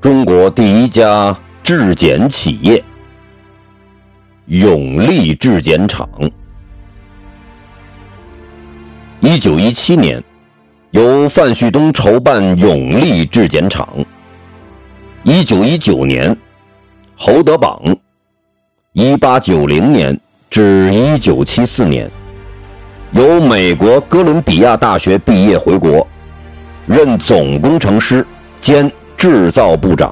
中国第一家质检企业——永利质检厂。一九一七年，由范旭东筹办永利质检厂。一九一九年，侯德榜。一八九零年至一九七四年，由美国哥伦比亚大学毕业回国，任总工程师兼。制造部长。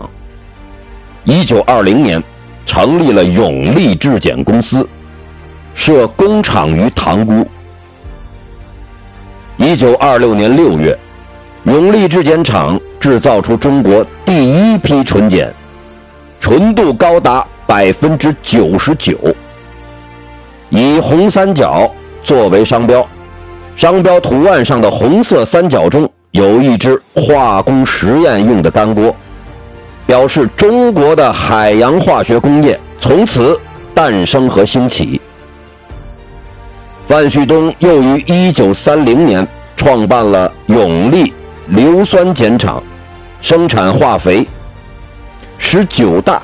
一九二零年，成立了永利制碱公司，设工厂于塘沽。一九二六年六月，永利制碱厂制造出中国第一批纯碱，纯度高达百分之九十九。以红三角作为商标，商标图案上的红色三角中。有一只化工实验用的干锅，表示中国的海洋化学工业从此诞生和兴起。范旭东又于1930年创办了永利硫酸碱厂，生产化肥。十九大，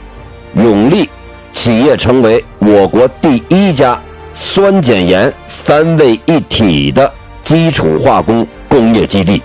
永利企业成为我国第一家酸碱盐三位一体的基础化工工业基地。